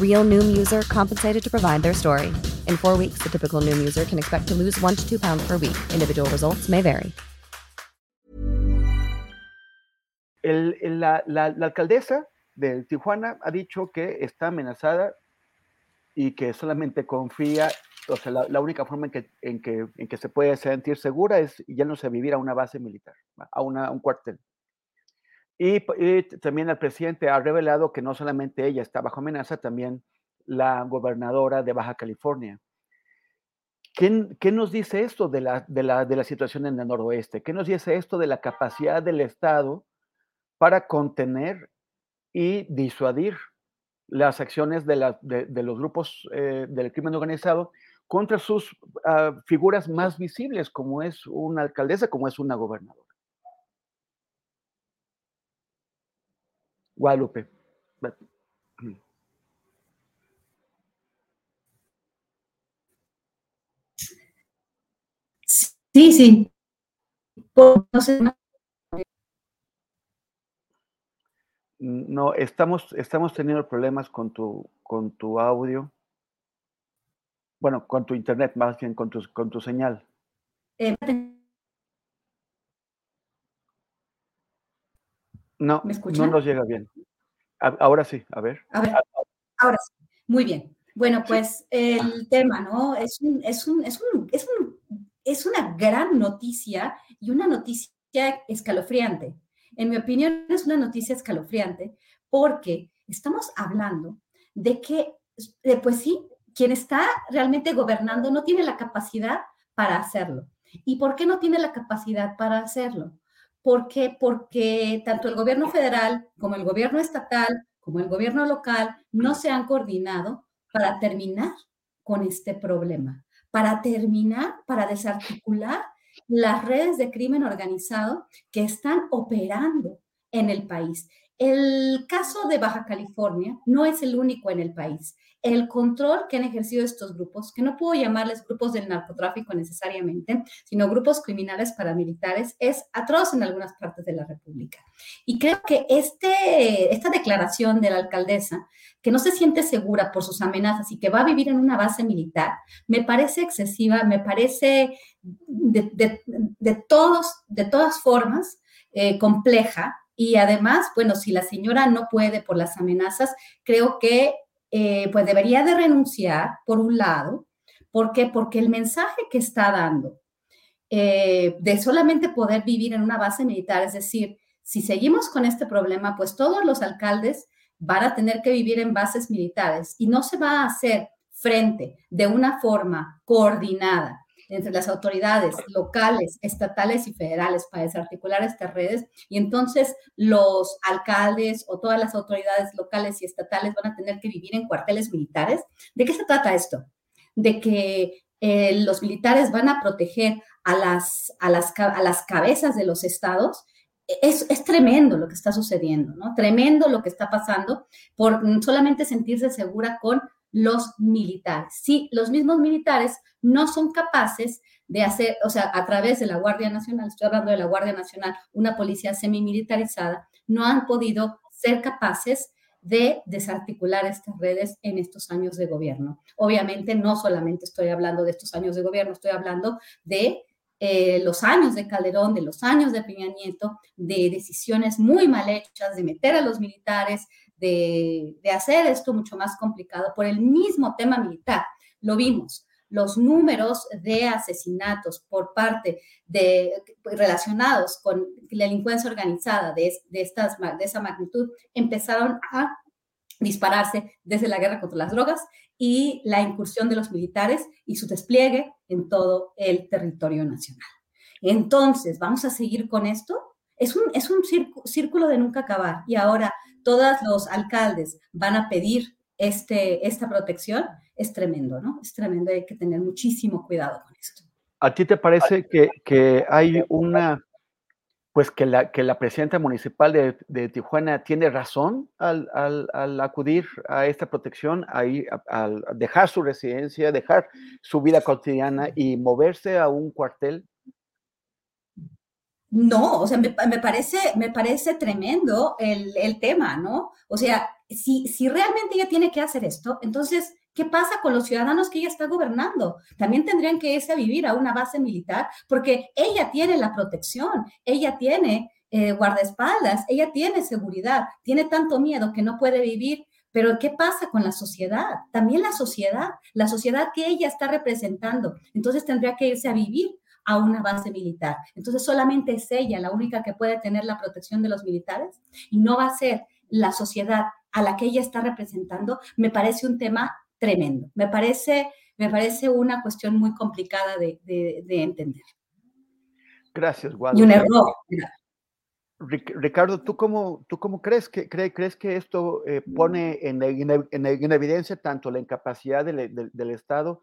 Real Noom user compensated to provide their story. In four weeks, the typical Noom user can expect to lose one to two pounds per week. Individual results may vary. El, el, la, la, la, alcaldesa de Tijuana ha dicho que está amenazada y que solamente confía, o sea, la, la única forma en que, en, que, en que se puede sentir segura es ya no se vivir a una base militar, a, una, a un cuartel. Y, también el presidente ha revelado que no solamente ella está bajo amenaza, también la gobernadora de Baja California. ¿Qué, qué nos dice esto de la, de, la, de la situación en el noroeste? ¿Qué nos dice esto de la capacidad del Estado para contener y disuadir las acciones de, la, de, de los grupos eh, del crimen organizado contra sus uh, figuras más visibles, como es una alcaldesa, como es una gobernadora? Guadalupe. Sí, sí. No, estamos, estamos teniendo problemas con tu, con tu audio. Bueno, con tu internet, más bien con tu, con tu señal. Eh, No, ¿Me escuchan? no nos llega bien. A, ahora sí, a ver. A ver, ahora sí. Muy bien. Bueno, pues el tema, ¿no? Es, un, es, un, es, un, es, un, es una gran noticia y una noticia escalofriante. En mi opinión, es una noticia escalofriante porque estamos hablando de que, pues sí, quien está realmente gobernando no tiene la capacidad para hacerlo. ¿Y por qué no tiene la capacidad para hacerlo? ¿Por qué? Porque tanto el gobierno federal como el gobierno estatal, como el gobierno local, no se han coordinado para terminar con este problema, para terminar, para desarticular las redes de crimen organizado que están operando en el país. El caso de Baja California no es el único en el país el control que han ejercido estos grupos, que no puedo llamarles grupos del narcotráfico necesariamente, sino grupos criminales paramilitares, es atroz en algunas partes de la República. Y creo que este, esta declaración de la alcaldesa, que no se siente segura por sus amenazas y que va a vivir en una base militar, me parece excesiva, me parece de, todas formas eh, compleja. Y además, bueno, si la señora no puede por las amenazas, creo que eh, pues debería de renunciar, por un lado. ¿Por qué? Porque el mensaje que está dando eh, de solamente poder vivir en una base militar, es decir, si seguimos con este problema, pues todos los alcaldes van a tener que vivir en bases militares y no se va a hacer frente de una forma coordinada entre las autoridades locales, estatales y federales para desarticular estas redes. Y entonces los alcaldes o todas las autoridades locales y estatales van a tener que vivir en cuarteles militares. ¿De qué se trata esto? De que eh, los militares van a proteger a las, a las, a las cabezas de los estados es, es, tremendo lo que está sucediendo, ¿no? Tremendo lo que está pasando por solamente sentirse segura con los militares. Sí, los mismos militares no son capaces de hacer, o sea, a través de la Guardia Nacional, estoy hablando de la Guardia Nacional, una policía semimilitarizada, no han podido ser capaces de desarticular estas redes en estos años de gobierno. Obviamente no solamente estoy hablando de estos años de gobierno, estoy hablando de eh, los años de Calderón, de los años de Peña Nieto, de decisiones muy mal hechas, de meter a los militares, de, de hacer esto mucho más complicado por el mismo tema militar. Lo vimos. los números de asesinatos por parte de relacionados con la delincuencia organizada de, estas, de esa magnitud empezaron a dispararse desde la guerra contra las drogas y la incursión de los militares y su despliegue en todo el territorio nacional. Entonces, ¿vamos a seguir con esto? Es un, es un círculo de nunca acabar y ahora todos los alcaldes van a pedir este, esta protección, es tremendo, ¿no? Es tremendo, hay que tener muchísimo cuidado con esto. ¿A ti te parece que, que hay una, pues que la, que la presidenta municipal de, Tijuana tiene razón al, al, al, acudir a esta protección, ahí, al dejar su residencia, dejar su vida cotidiana y moverse a un cuartel no, o sea, me, parece, me parece tremendo el, el, tema, ¿no? O sea, si, si realmente ella tiene que hacer esto, entonces, ¿qué pasa con los ciudadanos que ella está gobernando? También tendrían que irse a vivir a una base militar porque ella tiene la protección, ella tiene eh, guardaespaldas, ella tiene seguridad, tiene tanto miedo que no puede vivir pero ¿qué pasa con la sociedad? También la sociedad, la sociedad que ella está representando. Entonces tendría que irse a vivir a una base militar. Entonces solamente es ella la única que puede tener la protección de los militares y no va a ser la sociedad a la que ella está representando, me parece un tema tremendo. Me parece, me parece una cuestión muy complicada de, entender. Gracias, Guadalupe. Y un error. Ricardo, ¿tú cómo, tú cómo crees, que, crees que esto eh, pone en, en, evidencia tanto la incapacidad del, del Estado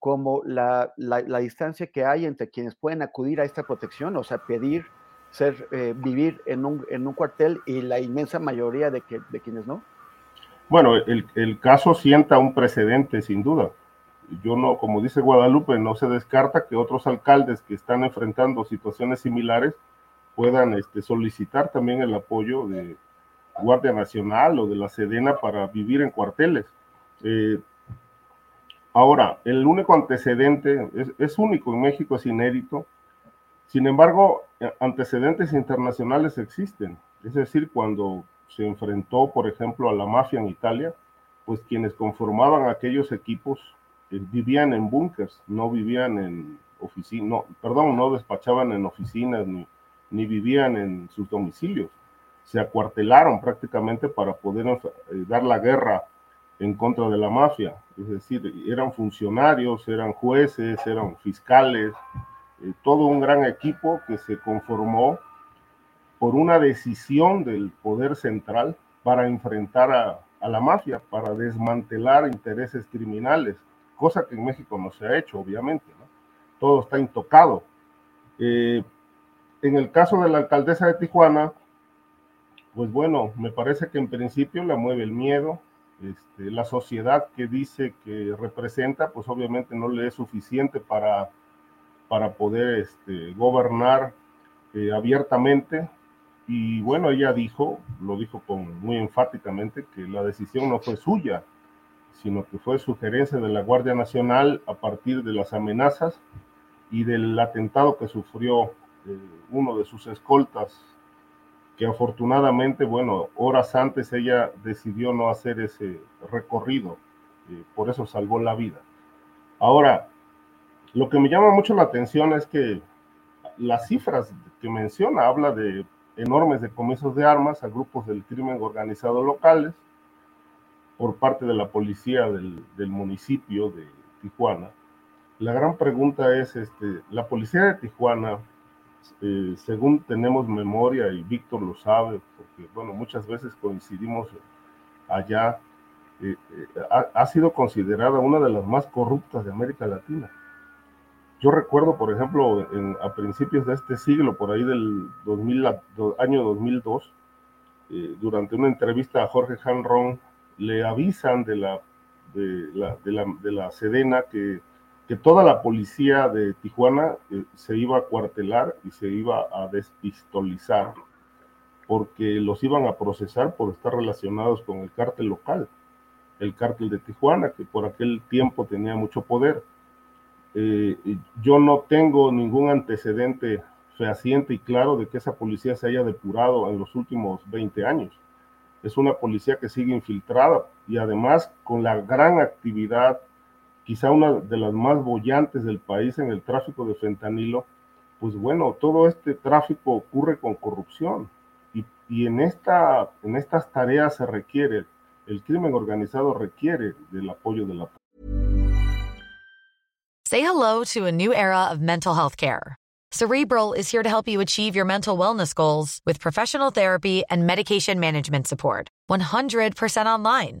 como la, la, distancia que hay entre quienes pueden acudir a esta protección, o sea, pedir ser, eh, vivir en un, en un, cuartel y la inmensa mayoría de, que, de quienes no? Bueno, el, el, caso sienta un precedente, sin duda. Yo no, como dice Guadalupe, no se descarta que otros alcaldes que están enfrentando situaciones similares puedan este, solicitar también el apoyo de Guardia Nacional o de la Sedena para vivir en cuarteles. Eh, Ahora, el único antecedente es, único en México, es inédito. Sin embargo, eh, antecedentes internacionales existen. Es decir, cuando se enfrentó, por ejemplo, a la mafia en Italia, pues quienes conformaban aquellos equipos eh, vivían en búnkers, no vivían en oficinas, no, perdón, no despachaban en oficinas ni, ni vivían en sus domicilios. Se acuartelaron prácticamente para poder eh, dar la guerra en contra de la mafia. Es decir, eran funcionarios, eran jueces, eran fiscales, eh, todo un gran equipo que se conformó por una decisión del poder central para enfrentar a, la mafia, para desmantelar intereses criminales, cosa que en México no se ha hecho, obviamente. Todo está intocado. Eh, en el caso de la alcaldesa de Tijuana, pues bueno, me parece que en principio la mueve el miedo, este, la sociedad que dice que representa, pues obviamente no le es suficiente para, para poder este, gobernar eh, abiertamente. Y bueno, ella dijo, lo dijo con, muy enfáticamente, que la decisión no fue suya, sino que fue sugerencia de la Guardia Nacional a partir de las amenazas y del atentado que sufrió eh, uno de sus escoltas que afortunadamente, bueno, horas antes ella decidió no hacer ese recorrido, eh, por eso salvó la vida. Ahora, lo que me llama mucho la atención es que las cifras que menciona habla de enormes decomisos de armas a grupos del crimen organizado locales por parte de la policía del, del municipio de Tijuana. La gran pregunta es, este, la policía de Tijuana eh, según tenemos memoria, y Víctor lo sabe, porque bueno, muchas veces coincidimos allá, eh, eh, ha, sido considerada una de las más corruptas de América Latina. Yo recuerdo, por ejemplo, a principios de este siglo, por ahí del 2000, año 2002, durante una entrevista a Jorge Hanron, le avisan de la, de la, de la, de la Sedena que que toda la policía de Tijuana eh, se iba a cuartelar y se iba a despistolizar porque los iban a procesar por estar relacionados con el cártel local, el cártel de Tijuana, que por aquel tiempo tenía mucho poder. Eh, yo no tengo ningún antecedente fehaciente y claro de que esa policía se haya depurado en los últimos 20 años. Es una policía que sigue infiltrada y además con la gran actividad quizá una de las más bollantes del país en el tráfico de fentanilo, pues bueno, todo este tráfico ocurre con corrupción y, y en, esta, en estas tareas se requiere, el crimen organizado requiere del apoyo de la Say hello to a new era of mental health care. Cerebral is here to help you achieve your mental wellness goals with professional therapy and medication management support. 100% online.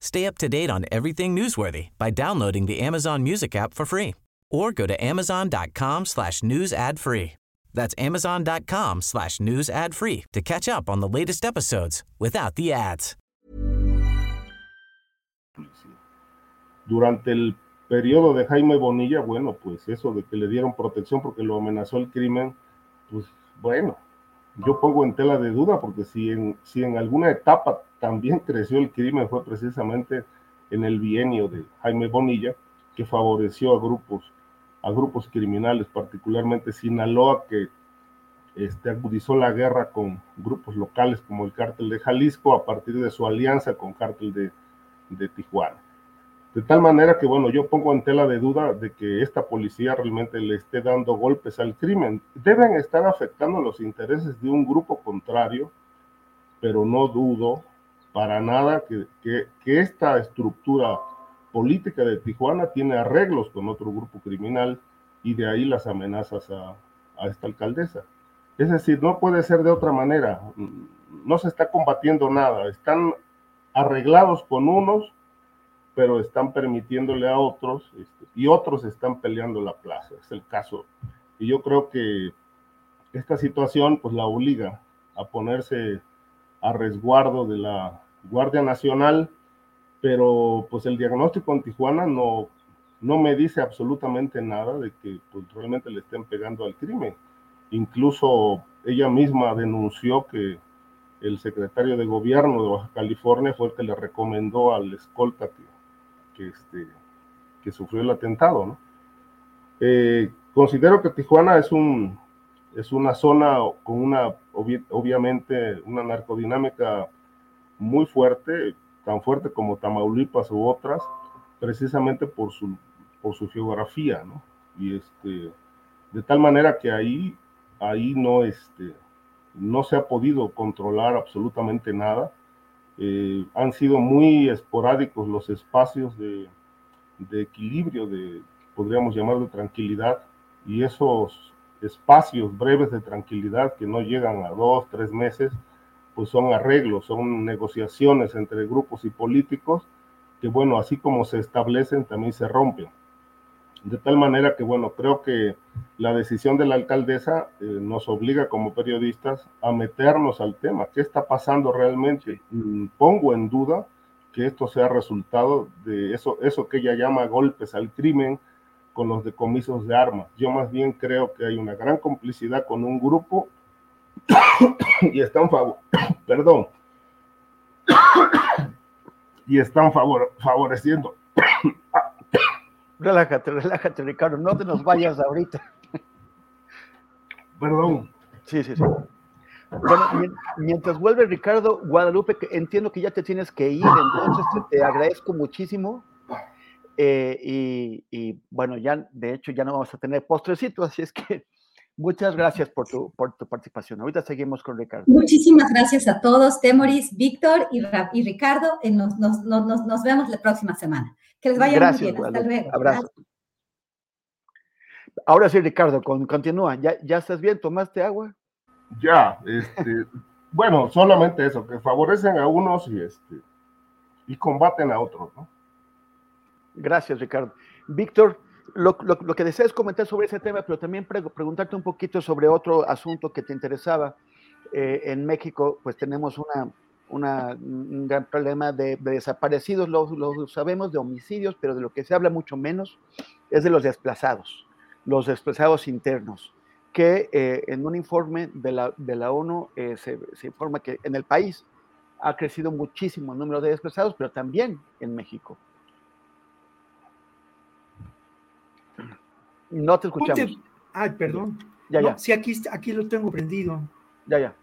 Stay up to date on everything newsworthy by downloading the Amazon Music app for free or go to amazon.com slash news ad free. That's amazon.com slash news ad free to catch up on the latest episodes without the ads. Durante el periodo de Jaime Bonilla, bueno, pues eso de que le dieron protección porque lo amenazó el crimen, pues bueno, yo pongo en tela de duda porque si en, si en alguna etapa también creció el crimen fue precisamente en el bienio de Jaime Bonilla, que favoreció a grupos, a grupos criminales, particularmente Sinaloa, que este, agudizó la guerra con grupos locales como el cártel de Jalisco a partir de su alianza con cártel de, de Tijuana. De tal manera que, bueno, yo pongo en tela de duda de que esta policía realmente le esté dando golpes al crimen. Deben estar afectando los intereses de un grupo contrario, pero no dudo para nada que, esta estructura política de Tijuana tiene arreglos con otro grupo criminal y de ahí las amenazas a, a esta alcaldesa. Es decir, no puede ser de otra manera. No se está combatiendo nada. Están arreglados con unos pero están permitiéndole a otros este, y otros están peleando la plaza, es el caso. Y yo creo que esta situación pues la obliga a ponerse a resguardo de la Guardia Nacional, pero pues el diagnóstico en Tijuana no, no me dice absolutamente nada de que pues, realmente le estén pegando al crimen. Incluso ella misma denunció que el secretario de gobierno de Baja California fue el que le recomendó al escolta que este, que sufrió el atentado. Eh, considero que Tijuana es, un, es una zona con una, obviamente, una narcodinámica muy fuerte, tan fuerte como Tamaulipas u otras, precisamente por su, por su geografía, ¿no? Y este, de tal manera que ahí, ahí no, este, no se ha podido controlar absolutamente nada eh, han sido muy esporádicos los espacios de, de, equilibrio, de, podríamos llamar de tranquilidad, y esos espacios breves de tranquilidad que no llegan a dos, tres meses, pues son arreglos, son negociaciones entre grupos y políticos que, bueno, así como se establecen, también se rompen. De tal manera que, bueno, creo que la decisión de la alcaldesa eh, nos obliga como periodistas a meternos al tema. ¿Qué está pasando realmente? Mm, pongo en duda que esto sea resultado de eso, eso que ella llama golpes al crimen con los decomisos de armas. Yo más bien creo que hay una gran complicidad con un grupo y están favor, perdón, y están favor, favoreciendo Relájate, relájate, Ricardo. No te nos vayas ahorita. Perdón. Sí, sí, sí. Bueno, mientras vuelve Ricardo Guadalupe, entiendo que ya te tienes que ir, entonces te, agradezco muchísimo. Eh, y, y, bueno, ya de hecho ya no vamos a tener postrecito, así es que muchas gracias por tu, por tu participación. Ahorita seguimos con Ricardo. Muchísimas gracias a todos, Temoris, Víctor y, y Ricardo. Nos, nos, nos, nos vemos la próxima semana. Que les vaya muy bien. Hasta luego. Abrazo. Ahora sí, Ricardo, continúa. ¿Ya, ¿Ya estás bien? ¿Tomaste agua? Ya, este, bueno, solamente eso, que favorecen a unos y este y combaten a otros, ¿no? Gracias, Ricardo. Víctor, lo, que deseas comentar sobre ese tema, pero también preguntarte un poquito sobre otro asunto que te interesaba. Eh, en México, pues tenemos un gran problema de, desaparecidos, lo, lo, sabemos, de homicidios, pero de lo que se habla mucho menos es de los desplazados, los desplazados internos, que eh, en un informe de la, de la ONU eh, se informa que en el país ha crecido muchísimo el número de desplazados, pero también en México. No te escuchamos. Ay, perdón. Ya, ya. Sí, aquí, aquí lo tengo prendido. Ya, ya.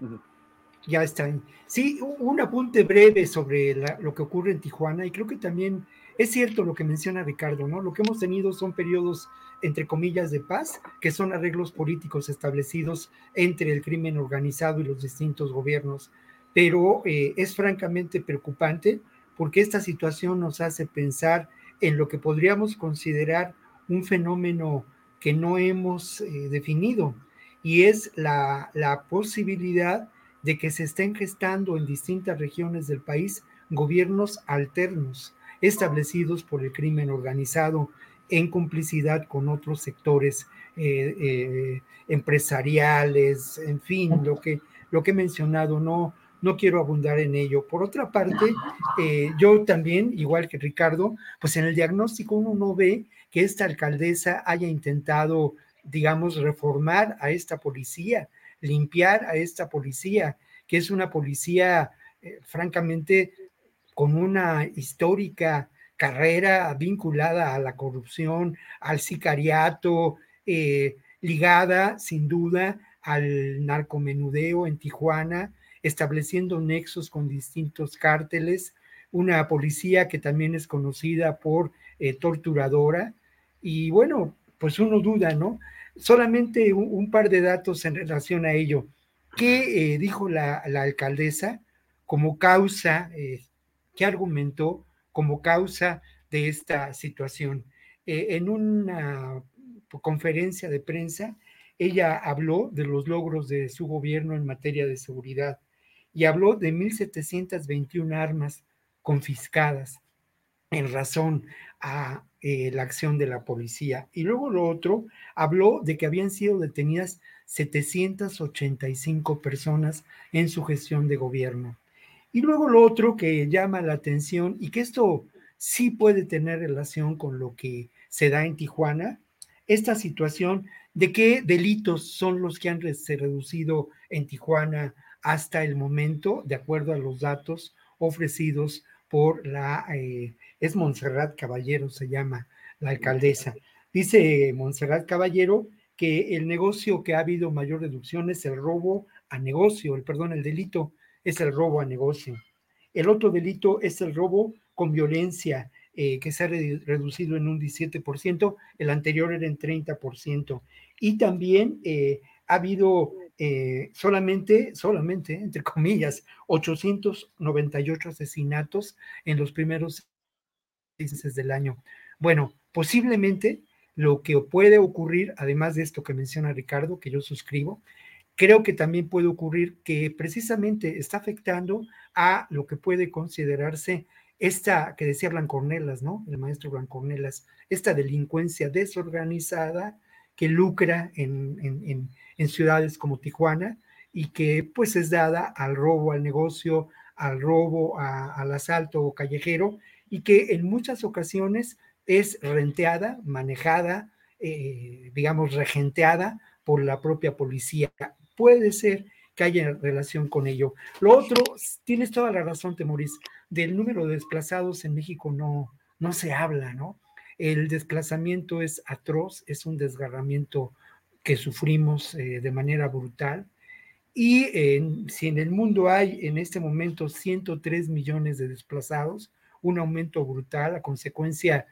Ya está. Sí, un apunte breve sobre lo que ocurre en Tijuana y creo que también es cierto lo que menciona Ricardo, ¿no? Lo que hemos tenido son periodos, entre comillas, de paz, que son arreglos políticos establecidos entre el crimen organizado y los distintos gobiernos, pero eh, es francamente preocupante porque esta situación nos hace pensar en lo que podríamos considerar un fenómeno que no hemos eh, definido y es la, la posibilidad de que se estén gestando en distintas regiones del país gobiernos alternos establecidos por el crimen organizado en complicidad con otros sectores eh, eh, empresariales, en fin, lo que, lo que he mencionado, no, no quiero abundar en ello. Por otra parte, yo también, igual que Ricardo, pues en el diagnóstico uno no ve que esta alcaldesa haya intentado, digamos, reformar a esta policía, limpiar a esta policía, que es una policía, eh, francamente, con una histórica carrera vinculada a la corrupción, al sicariato, eh, ligada sin duda al narcomenudeo en Tijuana, estableciendo nexos con distintos cárteles, una policía que también es conocida por eh, torturadora, y bueno, pues uno duda, ¿no? Solamente un, par de datos en relación a ello. ¿Qué eh, dijo la, alcaldesa como causa, eh, qué argumentó como causa de esta situación? En una conferencia de prensa, ella habló de los logros de su gobierno en materia de seguridad y habló de 1.721 armas confiscadas en razón a eh, la acción de la policía. Y luego lo otro, habló de que habían sido detenidas 785 personas en su gestión de gobierno. Y luego lo otro que llama la atención y que esto sí puede tener relación con lo que se da en Tijuana, esta situación de qué delitos son los que han reducido en Tijuana hasta el momento, de acuerdo a los datos ofrecidos por la eh, es Montserrat Caballero, se llama la alcaldesa. Dice Montserrat Caballero que el negocio que ha habido mayor reducción es el robo a negocio, el perdón, el delito es el robo a negocio. El otro delito es el robo con violencia, eh, que se ha reducido en un 17%, el anterior era en 30%. Y también eh, ha habido eh, solamente, solamente, entre comillas, 898 asesinatos en los primeros meses del año. Bueno, posiblemente lo que puede ocurrir, además de esto que menciona Ricardo, que yo suscribo, creo que también puede ocurrir que precisamente está afectando a lo que puede considerarse esta que decía Blancornelas, ¿no? El maestro Blancornelas, esta delincuencia desorganizada que lucra en, ciudades como Tijuana y que pues es dada al robo al negocio, al robo, al asalto callejero y que en muchas ocasiones es renteada, manejada, eh, digamos, regenteada por la propia policía. Puede ser que haya relación con ello. Lo otro, tienes toda la razón, Temoris, del número de desplazados en México no, no se habla, ¿no? El desplazamiento es atroz, es un desgarramiento que sufrimos eh, de manera brutal. Y si en el mundo hay en este momento 103 millones de desplazados, un aumento brutal a consecuencia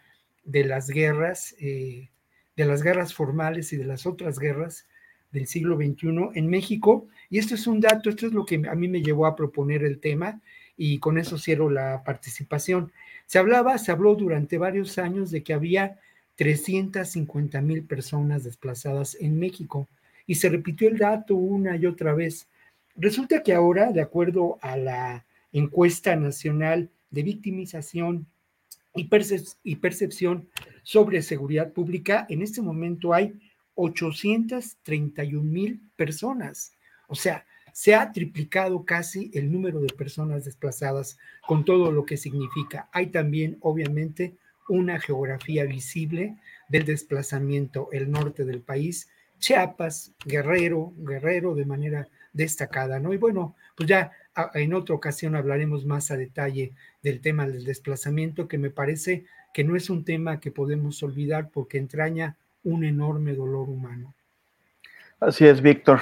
de las guerras, eh, de las guerras formales y de las otras guerras del siglo XXI en México. Y esto es un dato, esto es lo que a mí me llevó a proponer el tema y con eso cierro la participación. Se hablaba, se habló durante varios años de que había 350 mil personas desplazadas en México y se repitió el dato una y otra vez. Resulta que ahora, de acuerdo a la encuesta nacional de victimización y, percepción sobre seguridad pública, en este momento hay 831 mil personas. O sea, se ha triplicado casi el número de personas desplazadas con todo lo que significa. Hay también, obviamente, una geografía visible del desplazamiento, el norte del país, Chiapas, Guerrero, Guerrero de manera destacada, ¿no? Y bueno, pues ya en otra ocasión hablaremos más a detalle del tema del desplazamiento, que me parece que no es un tema que podemos olvidar porque entraña un enorme dolor humano. Así es, Víctor.